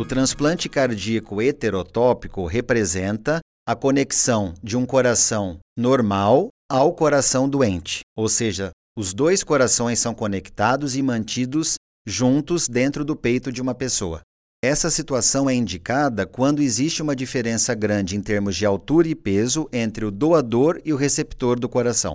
O transplante cardíaco heterotópico representa a conexão de um coração normal ao coração doente, ou seja, os dois corações são conectados e mantidos juntos dentro do peito de uma pessoa. Essa situação é indicada quando existe uma diferença grande em termos de altura e peso entre o doador e o receptor do coração.